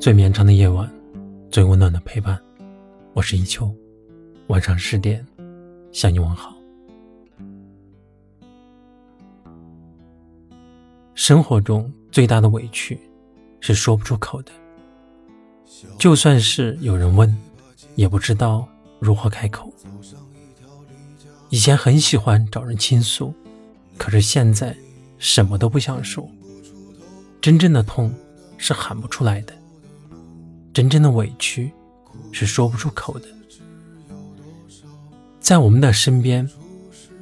最绵长的夜晚，最温暖的陪伴。我是一秋，晚上十点向你问好。生活中最大的委屈是说不出口的，就算是有人问，也不知道如何开口。以前很喜欢找人倾诉，可是现在什么都不想说。真正的痛是喊不出来的，真正的委屈是说不出口的。在我们的身边，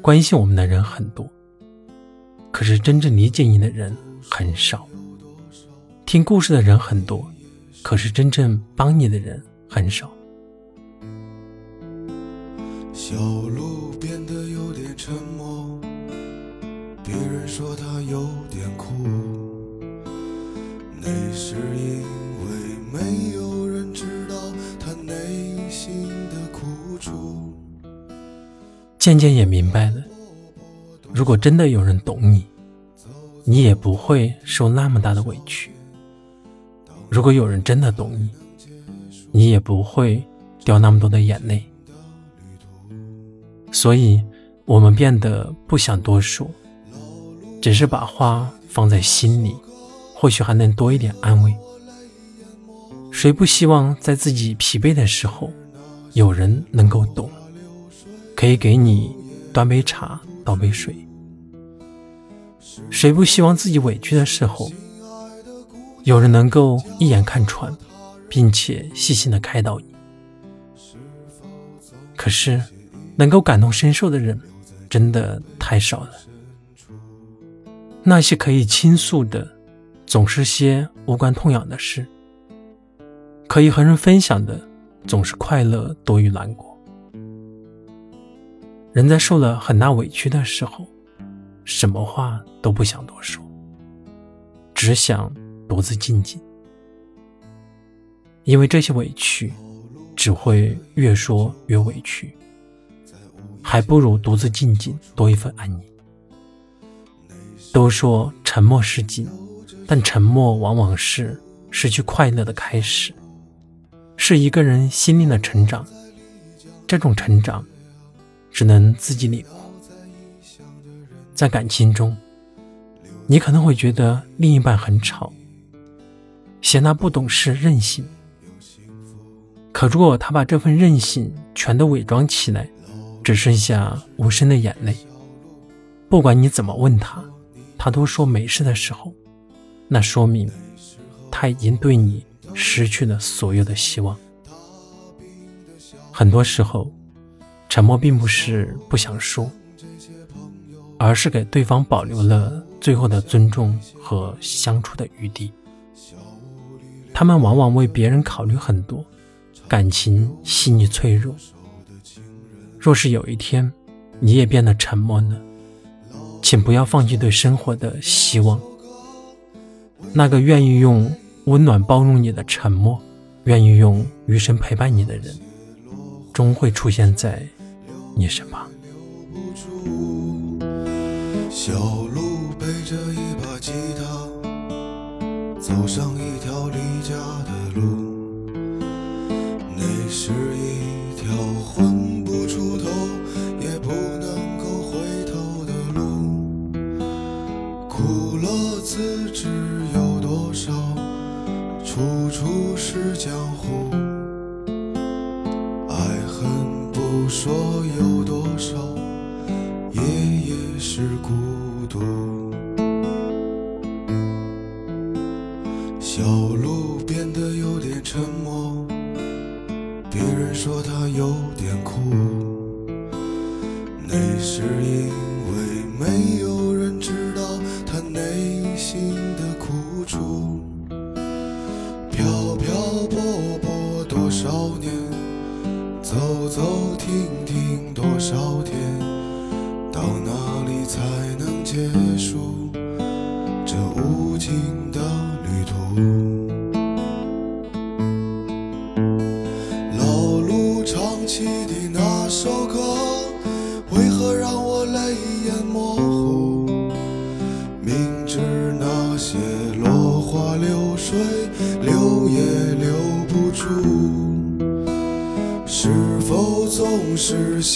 关心我们的人很多，可是真正理解你的人很少；听故事的人很多，可是真正帮你的人很少。小路变得有点沉默，别人说他有点苦。那是因渐渐也明白了，如果真的有人懂你，你也不会受那么大的委屈；如果有人真的懂你，你也不会掉那么多的眼泪。所以，我们变得不想多说，只是把话放在心里。或许还能多一点安慰。谁不希望在自己疲惫的时候，有人能够懂，可以给你端杯茶、倒杯水？谁不希望自己委屈的时候，有人能够一眼看穿，并且细心的开导你？可是，能够感同身受的人真的太少了。那些可以倾诉的。总是些无关痛痒的事，可以和人分享的，总是快乐多于难过。人在受了很大委屈的时候，什么话都不想多说，只想独自静静，因为这些委屈只会越说越委屈，还不如独自静静多一份安宁。都说沉默是金。但沉默往往是失去快乐的开始，是一个人心灵的成长。这种成长，只能自己领悟。在感情中，你可能会觉得另一半很吵，嫌他不懂事、任性。可如果他把这份任性全都伪装起来，只剩下无声的眼泪，不管你怎么问他，他都说没事的时候。那说明他已经对你失去了所有的希望。很多时候，沉默并不是不想说，而是给对方保留了最后的尊重和相处的余地。他们往往为别人考虑很多，感情细腻脆弱。若是有一天你也变得沉默了，请不要放弃对生活的希望。那个愿意用温暖包容你的沉默，愿意用余生陪伴你的人，终会出现在你身旁。小路背着一把吉他，走上一条离家的路，那是一条混是因为没有人知道他内心的苦楚。漂漂泊泊多少年，走走停停多少天，到哪里才能结束这无尽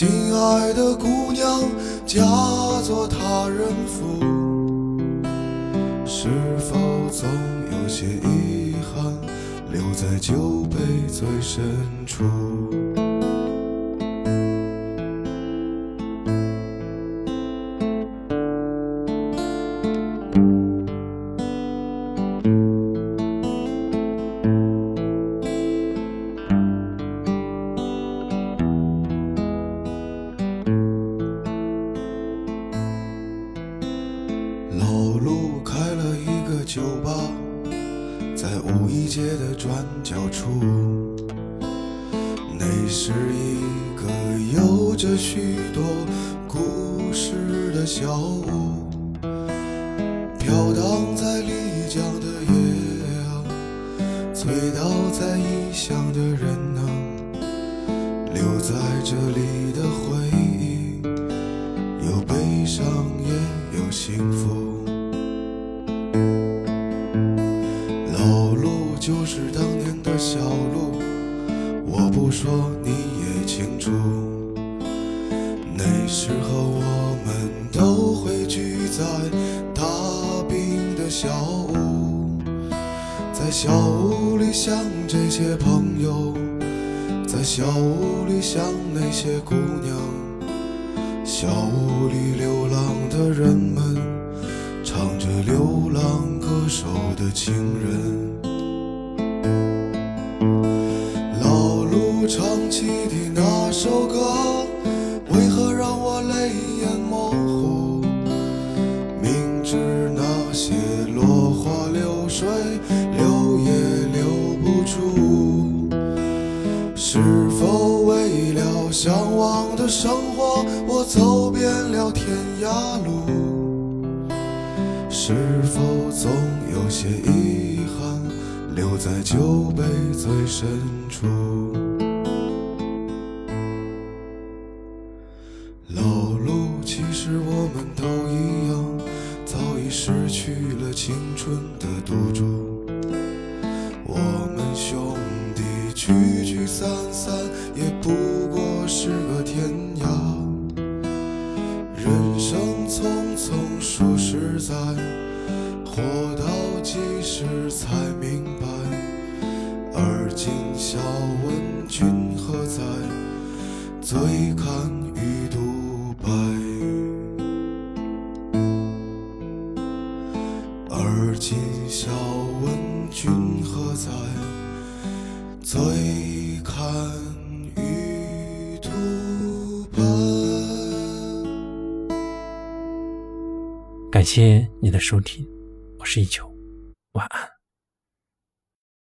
心爱的姑娘嫁作他人妇，是否总有些遗憾留在酒杯最深处？老路开了一个酒吧在五一街的转角处，那是一个有着许多故事的小屋，飘荡在丽江的夜啊，醉倒在异乡的人啊，留在这里的回忆，也有幸福。就是当年的小路，我不说你也清楚。那时候我们都会聚在大冰的小屋，在小屋里想这些朋友，在小屋里想那些姑娘，小屋里流浪的人们，唱着流浪歌手的情人。老路唱起的那首歌，为何让我泪眼模糊？明知那些落花流水，留也留不住。是否为了向往的生活，是否总有些遗憾，留在酒杯最深处？老路，其实我们都一样，早已失去了青春的赌注。我们兄弟聚聚散醉看。而今笑问君何在？醉看玉。感谢你的收听，我是一秋，晚安。